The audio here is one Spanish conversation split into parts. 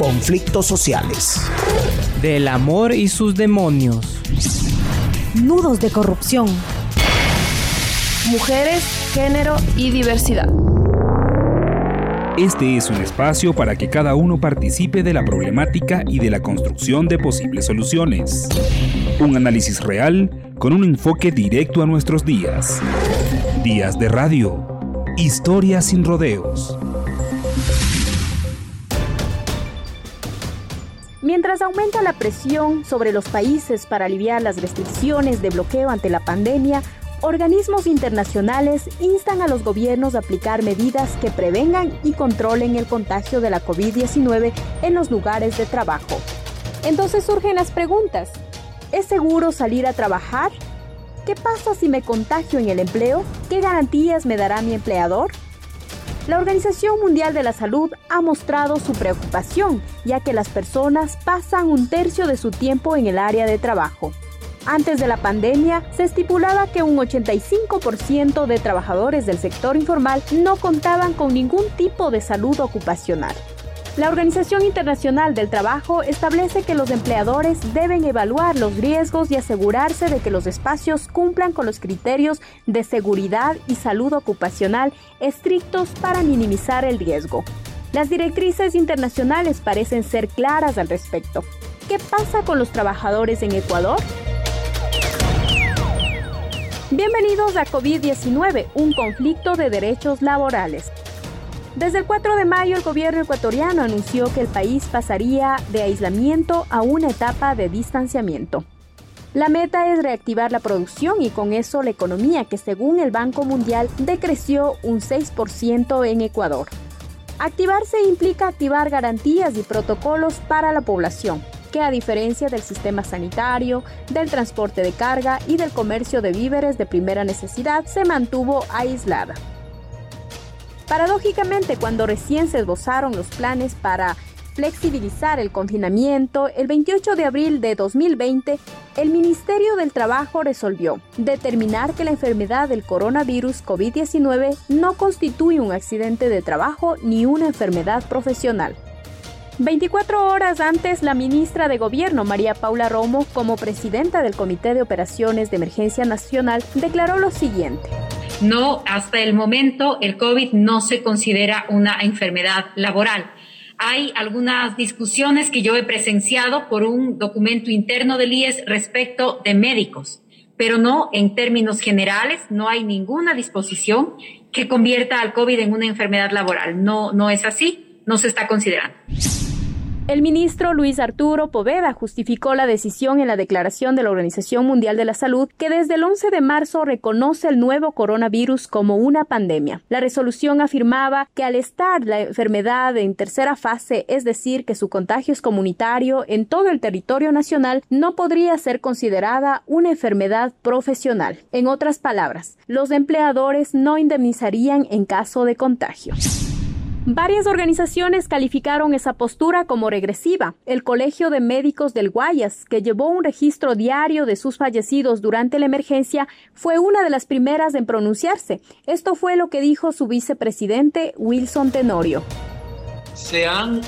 conflictos sociales. Del amor y sus demonios. Nudos de corrupción. Mujeres, género y diversidad. Este es un espacio para que cada uno participe de la problemática y de la construcción de posibles soluciones. Un análisis real con un enfoque directo a nuestros días. Días de radio. Historias sin rodeos. Mientras aumenta la presión sobre los países para aliviar las restricciones de bloqueo ante la pandemia, organismos internacionales instan a los gobiernos a aplicar medidas que prevengan y controlen el contagio de la COVID-19 en los lugares de trabajo. Entonces surgen las preguntas. ¿Es seguro salir a trabajar? ¿Qué pasa si me contagio en el empleo? ¿Qué garantías me dará mi empleador? La Organización Mundial de la Salud ha mostrado su preocupación, ya que las personas pasan un tercio de su tiempo en el área de trabajo. Antes de la pandemia, se estipulaba que un 85% de trabajadores del sector informal no contaban con ningún tipo de salud ocupacional. La Organización Internacional del Trabajo establece que los empleadores deben evaluar los riesgos y asegurarse de que los espacios cumplan con los criterios de seguridad y salud ocupacional estrictos para minimizar el riesgo. Las directrices internacionales parecen ser claras al respecto. ¿Qué pasa con los trabajadores en Ecuador? Bienvenidos a COVID-19, un conflicto de derechos laborales. Desde el 4 de mayo el gobierno ecuatoriano anunció que el país pasaría de aislamiento a una etapa de distanciamiento. La meta es reactivar la producción y con eso la economía que según el Banco Mundial decreció un 6% en Ecuador. Activarse implica activar garantías y protocolos para la población, que a diferencia del sistema sanitario, del transporte de carga y del comercio de víveres de primera necesidad, se mantuvo aislada. Paradójicamente, cuando recién se esbozaron los planes para flexibilizar el confinamiento, el 28 de abril de 2020, el Ministerio del Trabajo resolvió determinar que la enfermedad del coronavirus COVID-19 no constituye un accidente de trabajo ni una enfermedad profesional. 24 horas antes, la ministra de Gobierno, María Paula Romo, como presidenta del Comité de Operaciones de Emergencia Nacional, declaró lo siguiente. No, hasta el momento el COVID no se considera una enfermedad laboral. Hay algunas discusiones que yo he presenciado por un documento interno del IES respecto de médicos, pero no en términos generales, no hay ninguna disposición que convierta al COVID en una enfermedad laboral. No, no es así, no se está considerando. El ministro Luis Arturo Poveda justificó la decisión en la declaración de la Organización Mundial de la Salud que desde el 11 de marzo reconoce el nuevo coronavirus como una pandemia. La resolución afirmaba que al estar la enfermedad en tercera fase, es decir, que su contagio es comunitario en todo el territorio nacional, no podría ser considerada una enfermedad profesional. En otras palabras, los empleadores no indemnizarían en caso de contagio. Varias organizaciones calificaron esa postura como regresiva. El Colegio de Médicos del Guayas, que llevó un registro diario de sus fallecidos durante la emergencia, fue una de las primeras en pronunciarse. Esto fue lo que dijo su vicepresidente Wilson Tenorio. Se han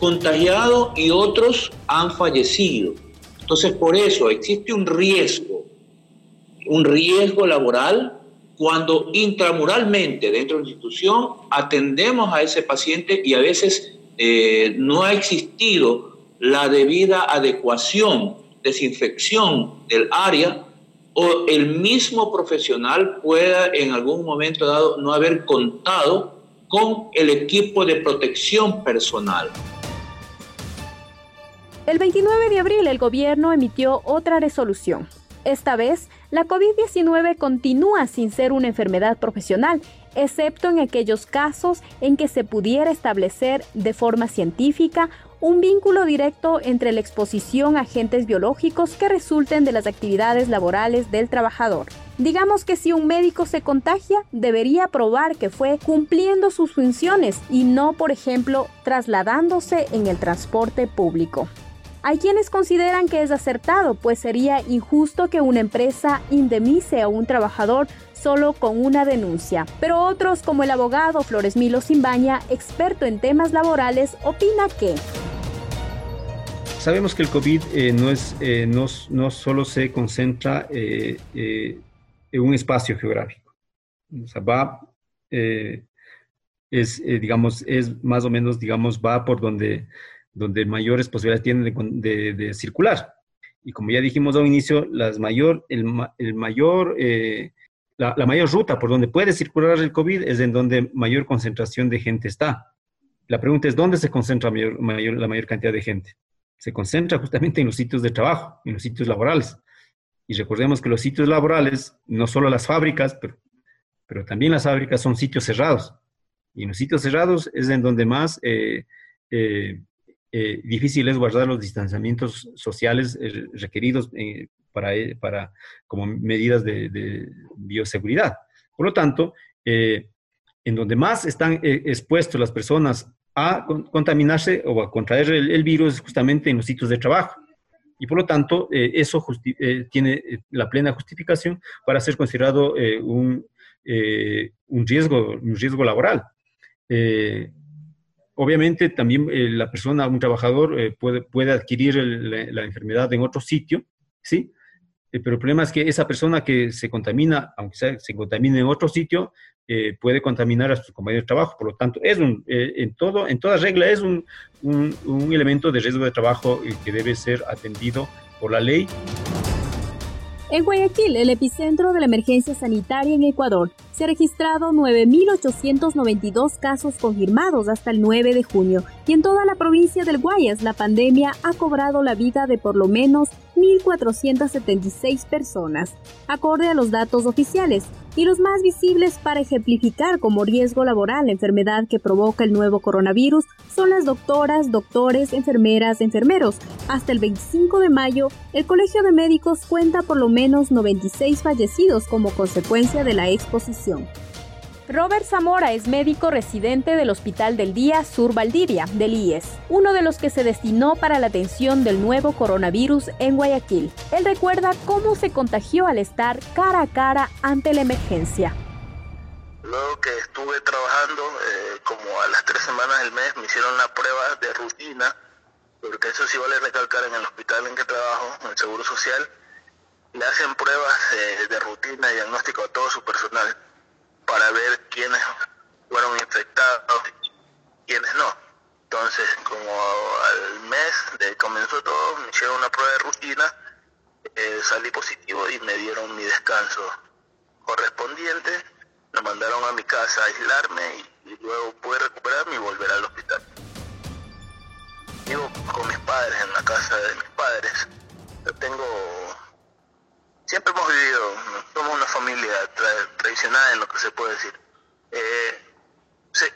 contagiado y otros han fallecido. Entonces, por eso existe un riesgo, un riesgo laboral cuando intramuralmente dentro de la institución atendemos a ese paciente y a veces eh, no ha existido la debida adecuación, desinfección del área o el mismo profesional pueda en algún momento dado no haber contado con el equipo de protección personal. El 29 de abril el gobierno emitió otra resolución esta vez, la COVID-19 continúa sin ser una enfermedad profesional, excepto en aquellos casos en que se pudiera establecer de forma científica un vínculo directo entre la exposición a agentes biológicos que resulten de las actividades laborales del trabajador. Digamos que si un médico se contagia, debería probar que fue cumpliendo sus funciones y no, por ejemplo, trasladándose en el transporte público. Hay quienes consideran que es acertado, pues sería injusto que una empresa indemnice a un trabajador solo con una denuncia. Pero otros, como el abogado Flores Milo Simbaña, experto en temas laborales, opina que sabemos que el COVID no, es, no, no, solo se concentra en un espacio geográfico. O sea, va, es, digamos, es más o menos, digamos, va por donde, donde mayores posibilidades tienen de, de, circular. Y como ya dijimos al inicio, las mayor, el, el mayor la, mayor ruta por donde puede circular el COVID es en donde mayor concentración de gente está. La pregunta es, ¿dónde se concentra mayor, la mayor cantidad de gente? Se concentra justamente en los sitios de trabajo, en los sitios laborales. Y recordemos que los sitios laborales, no solo las fábricas, pero, pero también las fábricas son sitios cerrados. Y en los sitios cerrados es en donde más eh, eh, eh, difícil es guardar los distanciamientos sociales requeridos para, eh, para, como medidas de, bioseguridad. Por lo tanto, eh, en donde más están eh, expuestos las personas a contaminarse o a contraer el, virus es justamente en los sitios de trabajo. Y por lo tanto, eso tiene la plena justificación para ser considerado un, un, riesgo, un riesgo laboral. Obviamente, también la persona, un trabajador, puede, puede adquirir la, la, enfermedad en otro sitio, ¿sí? Eh, pero el problema es que esa persona que se contamina, aunque se contamine en otro sitio, eh, puede contaminar a sus compañeros de trabajo. Por lo tanto, es un, eh, en, todo, en toda regla es un, un, un elemento de riesgo de trabajo que debe ser atendido por la ley. En Guayaquil, el epicentro de la emergencia sanitaria en Ecuador, se han registrado 9.892 casos confirmados hasta el 9 de junio y en toda la provincia del Guayas la pandemia ha cobrado la vida de por lo menos 1.476 personas, acorde a los datos oficiales, y los más visibles para ejemplificar como riesgo laboral la enfermedad que provoca el nuevo coronavirus son las doctoras, doctores, enfermeras, enfermeros. Hasta el 25 de mayo, el Colegio de Médicos cuenta por lo menos 96 fallecidos como consecuencia de la exposición. Robert Zamora es médico residente del Hospital del Día Sur Valdivia, del IES, uno de los que se destinó para la atención del nuevo coronavirus en Guayaquil. Él recuerda cómo se contagió al estar cara a cara ante la emergencia. Luego que estuve trabajando, eh, como a las tres semanas del mes, me hicieron la prueba de rutina, porque eso sí vale recalcar en el hospital en que trabajo, en el Seguro Social, le hacen pruebas eh, de rutina y diagnóstico a todo su personal para ver quiénes fueron infectados y quiénes no. Entonces, como al mes de comenzó todo, me hicieron una prueba de rutina, eh, salí positivo y me dieron mi descanso correspondiente, me mandaron a mi casa a aislarme y, y luego pude recuperarme y volver al hospital. Vivo con mis padres en la casa de mis padres. Yo tengo siempre hemos vivido, somos una familia tradicional en lo que se puede decir. Eh,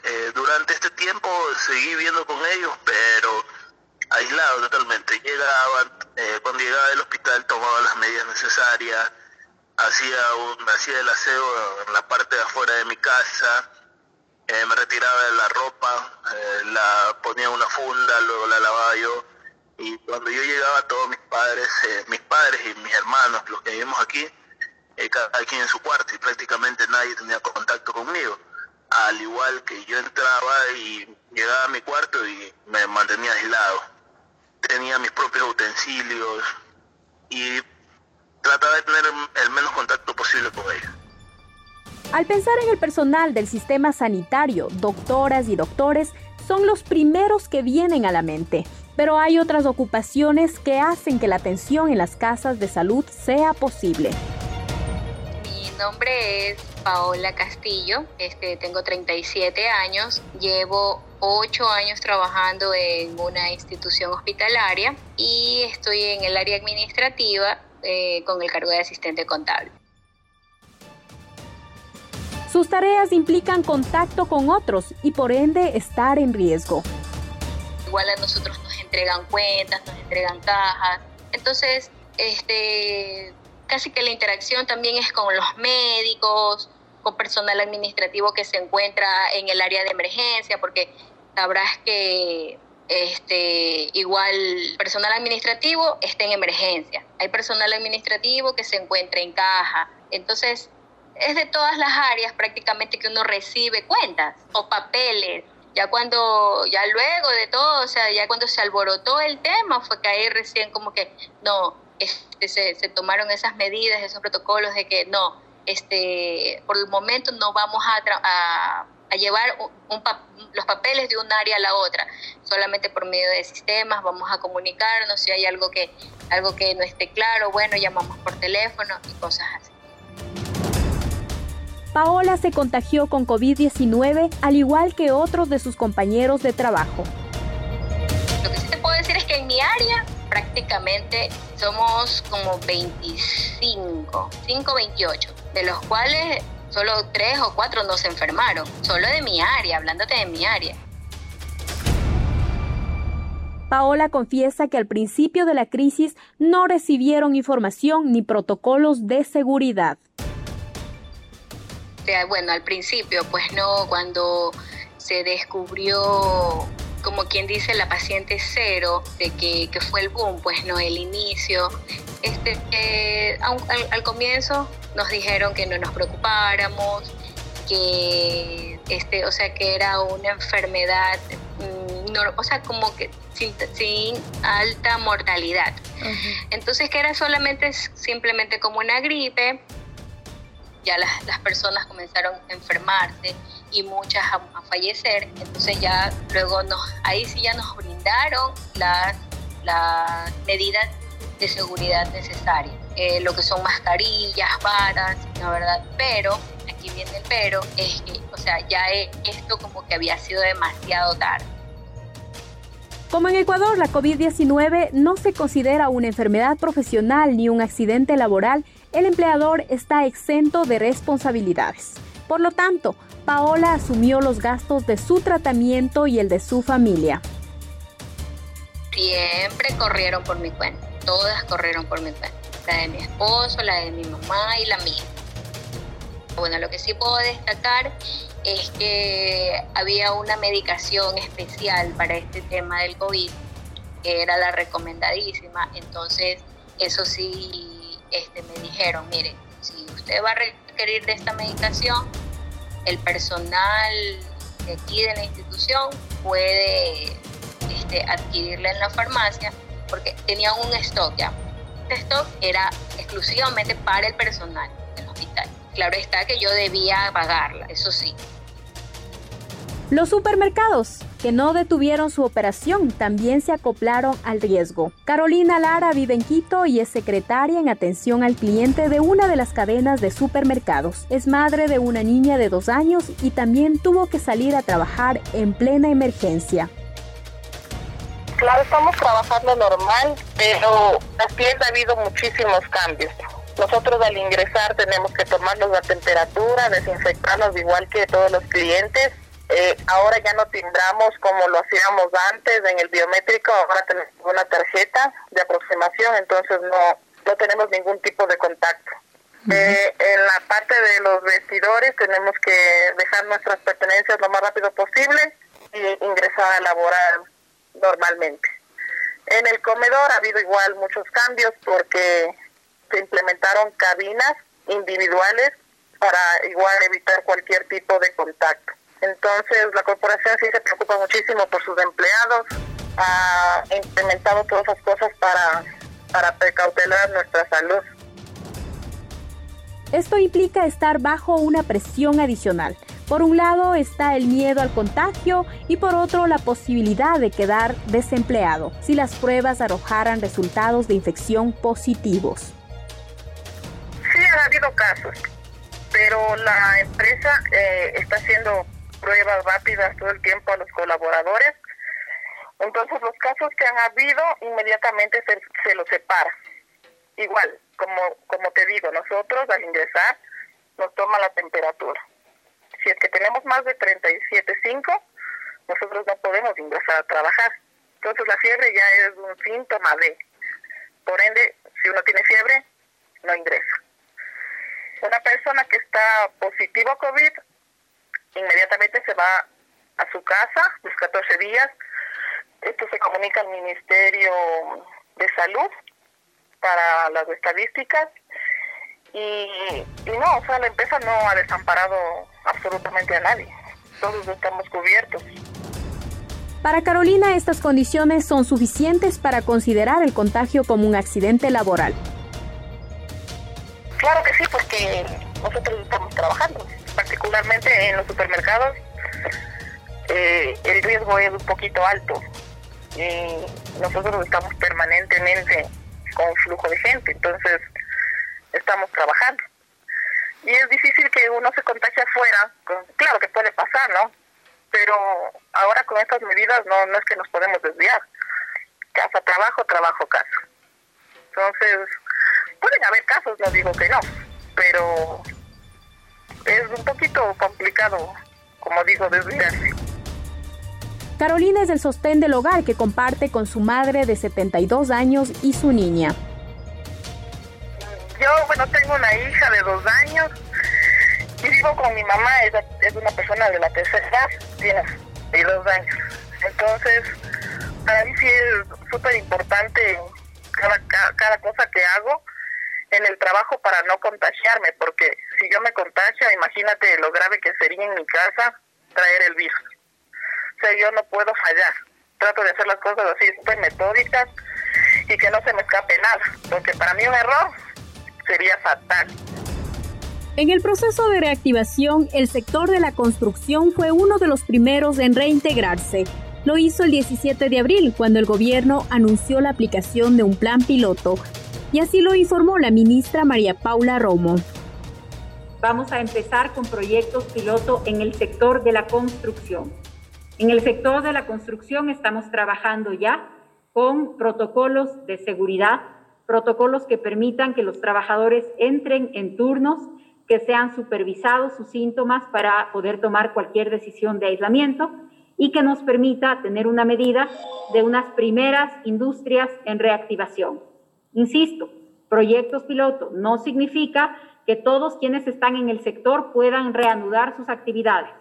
eh, durante este tiempo seguí viviendo con ellos, pero aislado totalmente. Llegaba, eh, cuando llegaba del hospital tomaba las medidas necesarias, hacía, un, hacía el aseo en la parte de afuera de mi casa, me retiraba de la ropa, la ponía en una funda, luego la lavaba yo y cuando yo llegaba todos mis padres, eh, mis padres y mis hermanos, los que vivimos aquí, eh, cada quien en su cuarto y prácticamente nadie tenía contacto conmigo. Al igual que yo entraba y llegaba a mi cuarto y me mantenía aislado. Tenía mis propios utensilios y trataba de tener el menos contacto posible con ellos. Al pensar en el personal del sistema sanitario, doctoras y doctores son los primeros que vienen a la mente pero hay otras ocupaciones que hacen que la atención en las casas de salud sea posible. Mi nombre es Paola Castillo, este, tengo 37 años, llevo 8 años trabajando en una institución hospitalaria y estoy en el área administrativa eh, con el cargo de asistente contable. Sus tareas implican contacto con otros y por ende estar en riesgo. Igual a nosotros nos entregan cuentas, nos entregan cajas. Entonces, este, casi que la interacción también es con los médicos, con personal administrativo que se encuentra en el área de emergencia, porque sabrás que este, igual personal administrativo está en emergencia. Hay personal administrativo que se encuentra en caja. Entonces, es de todas las áreas prácticamente que uno recibe cuentas o papeles Ya cuando, ya luego de todo, o sea, ya cuando se alborotó el tema, fue que ahí recién como que, no, este, se, tomaron esas medidas, esos protocolos de que no, este, por el momento no vamos a, a, llevar los papeles de un área a la otra, solamente por medio de sistemas, vamos a comunicarnos, si hay algo que, algo que no esté claro, bueno, llamamos por teléfono y cosas así. Paola se contagió con COVID-19 al igual que otros de sus compañeros de trabajo. Lo que sí te puedo decir es que en mi área prácticamente somos como 25, 5, 28, de los cuales solo 3 o 4 no se enfermaron, solo de mi área, hablándote de mi área. Paola confiesa que al principio de la crisis no recibieron información ni protocolos de seguridad. Bueno, al principio, pues no, cuando se descubrió como quien dice, la paciente cero, de que, fue el boom, pues no, el inicio. Este, eh, al, comienzo nos dijeron que no nos preocupáramos, que, este, o sea, que era una enfermedad, mm, o sea, como que sin, alta mortalidad. Entonces, que era solamente, simplemente como una gripe, ya las, las personas comenzaron a enfermarse y muchas a, fallecer. Entonces ya luego nos, ahí sí ya nos brindaron las, las medidas de seguridad necesarias, eh, lo que son mascarillas, varas, la verdad, pero aquí viene el pero, es que, o sea, ya esto como que había sido demasiado tarde. Como en Ecuador, la COVID-19 no se considera una enfermedad profesional ni un accidente laboral, el empleador está exento de responsabilidades. Por lo tanto, Paola asumió los gastos de su tratamiento y el de su familia. Siempre corrieron por mi cuenta, todas corrieron por mi cuenta, la de mi esposo, la de mi mamá y la mía. Bueno, lo que sí puedo destacar es que había una medicación especial para este tema del COVID, que era la recomendadísima, entonces eso sí este, me dijeron, mire, si usted va a requerir de esta medicación, el personal de aquí de la institución puede este, adquirirla en la farmacia porque tenían un stock ya. Este stock era exclusivamente para el personal del hospital. Claro está que yo debía pagarla, eso sí. Los supermercados que no detuvieron su operación también se acoplaron al riesgo. Carolina Lara vive en Quito y es secretaria en atención al cliente de una de las cadenas de supermercados. Es madre de una niña de dos años y también tuvo que salir a trabajar en plena emergencia. Claro, estamos trabajando normal, pero aquí ha habido muchísimos cambios. Nosotros al ingresar tenemos que tomarnos la temperatura, desinfectarnos igual que todos los clientes eh, ahora ya no timbramos como lo hacíamos antes en el biométrico, ahora tenemos una tarjeta de aproximación, entonces no, no tenemos ningún tipo de contacto. Eh, en la parte de los vestidores tenemos que dejar nuestras pertenencias lo más rápido posible y ingresar a laborar normalmente. En el comedor ha habido igual muchos cambios porque se implementaron cabinas individuales para igual evitar cualquier tipo de contacto. Entonces la corporación sí se preocupa muchísimo por sus empleados, ha implementado todas esas cosas para, para precautelar nuestra salud. Esto implica estar bajo una presión adicional. Por un lado está el miedo al contagio y por otro la posibilidad de quedar desempleado si las pruebas arrojaran resultados de infección positivos. Sí, ha habido casos, pero la empresa eh, está haciendo pruebas rápidas todo el tiempo a los colaboradores. Entonces los casos que han habido inmediatamente se, se los separa. Igual, como, como te digo, nosotros al ingresar nos toma la temperatura. Si es que tenemos más de 37.5, nosotros no podemos ingresar a trabajar. Entonces la fiebre ya es un síntoma de. Por ende, si uno tiene fiebre, no ingresa. Una persona que está positivo a COVID inmediatamente se va a su casa, los 14 días. Esto se comunica al Ministerio de Salud para las estadísticas y, no, o sea, la empresa no ha desamparado absolutamente a nadie. Todos estamos cubiertos. Para Carolina, estas condiciones son suficientes para considerar el contagio como un accidente laboral. Claro que sí, porque nosotros estamos trabajando, particularmente en los supermercados. Eh, el riesgo es un poquito alto y nosotros estamos permanentemente con flujo de gente, entonces estamos trabajando. Y es difícil que uno se contagie afuera, claro que puede pasar, ¿no? Pero ahora con estas medidas no, no es que nos podemos desviar. Casa, trabajo, trabajo, casa. Entonces, pueden haber casos, no digo que no, pero es un poquito complicado, como digo, desviarse. Carolina es el sostén del hogar que comparte con su madre de 72 años y su niña. Yo, bueno, tengo una hija de dos años y vivo con mi mamá, es, es una persona de la tercera edad, tiene dos años. Entonces, para mí sí es súper importante cada, cada cosa que hago en el trabajo para no contagiarme, porque si yo me contagio, imagínate lo grave que sería en mi casa traer el virus. O sea, yo no puedo fallar. Trato de hacer las cosas así súper metódicas y que no se me escape nada, porque para mí un error sería fatal. En el proceso de reactivación, el sector de la construcción fue uno de los primeros en reintegrarse. Lo hizo el 17 de abril, cuando el gobierno anunció la aplicación de un plan piloto y así lo informó la ministra María Paula Romo. Vamos a empezar con proyectos piloto en el sector de la construcción. En el sector de la construcción estamos trabajando ya con protocolos de seguridad, protocolos que permitan que los trabajadores entren en turnos, que sean supervisados sus síntomas para poder tomar cualquier decisión de aislamiento y que nos permita tener una medida de unas primeras industrias en reactivación. Insisto, proyectos piloto no significa que todos quienes están en el sector puedan reanudar sus actividades.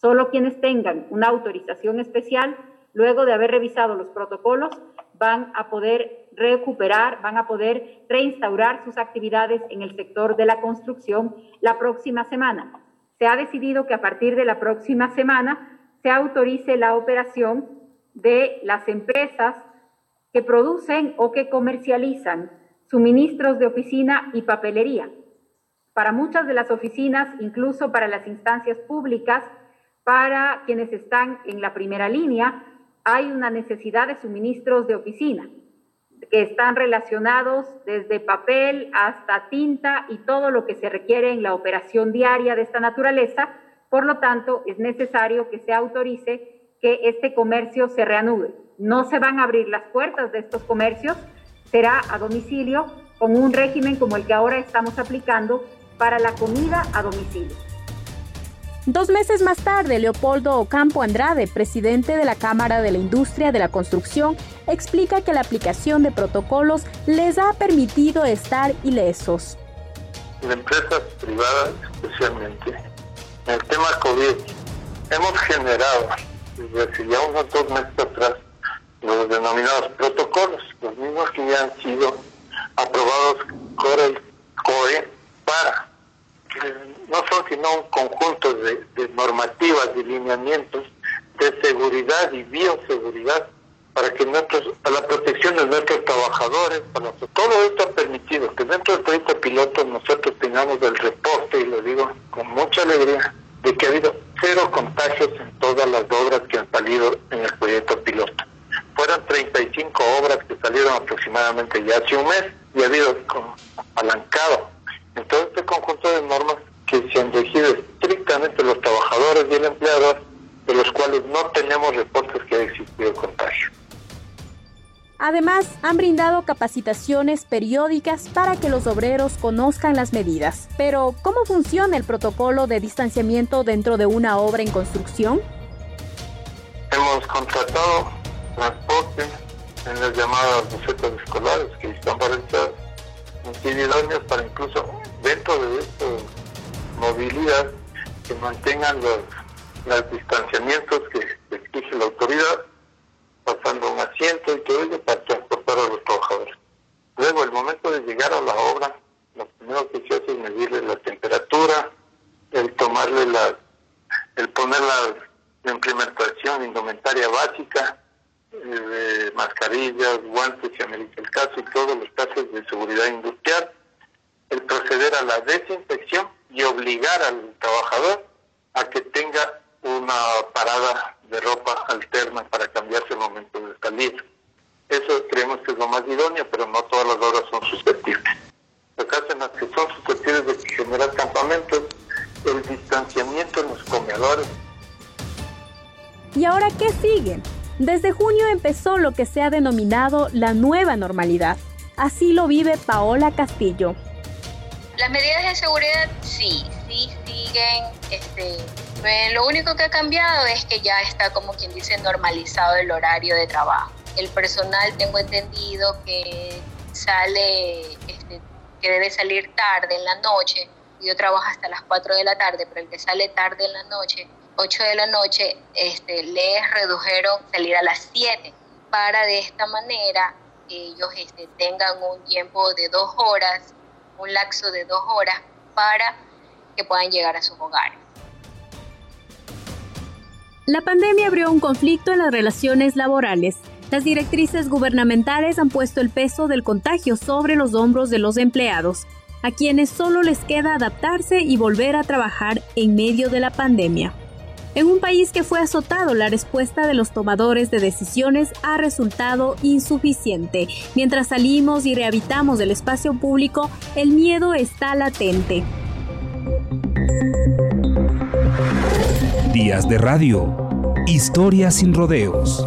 Solo quienes tengan una autorización especial, luego de haber revisado los protocolos, van a poder recuperar, van a poder reinstaurar sus actividades en el sector de la construcción la próxima semana. Se ha decidido que a partir de la próxima semana se autorice la operación de las empresas que producen o que comercializan suministros de oficina y papelería. Para muchas de las oficinas, incluso para las instancias públicas, para quienes están en la primera línea, hay una necesidad de suministros de oficina que están relacionados desde papel hasta tinta y todo lo que se requiere en la operación diaria de esta naturaleza. Por lo tanto, es necesario que se autorice que este comercio se reanude no se van a abrir las puertas de estos comercios, será a domicilio con un régimen como el que ahora estamos aplicando para la comida a domicilio. Dos meses más tarde, Leopoldo Ocampo Andrade, presidente de la Cámara de la Industria de la Construcción, explica que la aplicación de protocolos les ha permitido estar ilesos. En empresas privadas especialmente, en el tema COVID, hemos generado, desde ya unos dos meses atrás, los denominados protocolos, los mismos que ya han sido aprobados por el COE para, que no son sino un conjunto de, normativas, de lineamientos de seguridad y bioseguridad para que nuestros, para la protección de nuestros trabajadores, para todo esto ha permitido que dentro del proyecto piloto nosotros tengamos el reporte, y lo digo con mucha alegría, de que ha habido cero contagios en todas las obras que han salido en el proyecto piloto fueron 35 obras que salieron aproximadamente ya hace un mes y ha habido apalancado en todo este conjunto de normas que se han regido estrictamente los trabajadores y el empleador, de los cuales no tenemos reportes que haya existido contagio. Además, han brindado capacitaciones periódicas para que los obreros conozcan las medidas. Pero, ¿cómo funciona el protocolo de distanciamiento dentro de una obra en construcción? Hemos contratado transporte en las llamadas bucetas escolares que están paralizadas, idóneas para incluso dentro de esta movilidad que mantengan los, los distanciamientos que exige la autoridad, pasando un asiento y todo ello para transportar a los trabajadores. Luego, el momento de llegar a la obra, lo primero que se hace es medirle la temperatura, el tomarle la, el poner la implementación indumentaria básica, eh, mascarillas, guantes, si amerita el caso, y todos los casos de seguridad industrial, el proceder a la desinfección y obligar al trabajador a que tenga una parada de ropa alterna para cambiarse el momento de salir. Eso creemos que es lo más idóneo, pero no todas las horas son susceptibles. Casos en las que son susceptibles de generar campamentos, el distanciamiento en los comedores. ¿Y ahora qué sigue? Desde junio empezó lo que se ha denominado la nueva normalidad. Así lo vive Paola Castillo. Las medidas de seguridad sí, sí siguen. Este, pues, lo único que ha cambiado es que ya está, como quien dice, normalizado el horario de trabajo. El personal, tengo entendido que sale, este, que debe salir tarde en la noche. Yo trabajo hasta las 4 de la tarde, pero el que sale tarde en la noche 8 de la noche, este, les redujeron salir a las 7 para de esta manera ellos este, tengan un tiempo de dos horas, un lapso de dos horas para que puedan llegar a sus hogares. La pandemia abrió un conflicto en las relaciones laborales. Las directrices gubernamentales han puesto el peso del contagio sobre los hombros de los empleados, a quienes solo les queda adaptarse y volver a trabajar en medio de la pandemia. En un país que fue azotado, la respuesta de los tomadores de decisiones ha resultado insuficiente. Mientras salimos y rehabilitamos el espacio público, el miedo está latente. Días de radio. Historias sin rodeos.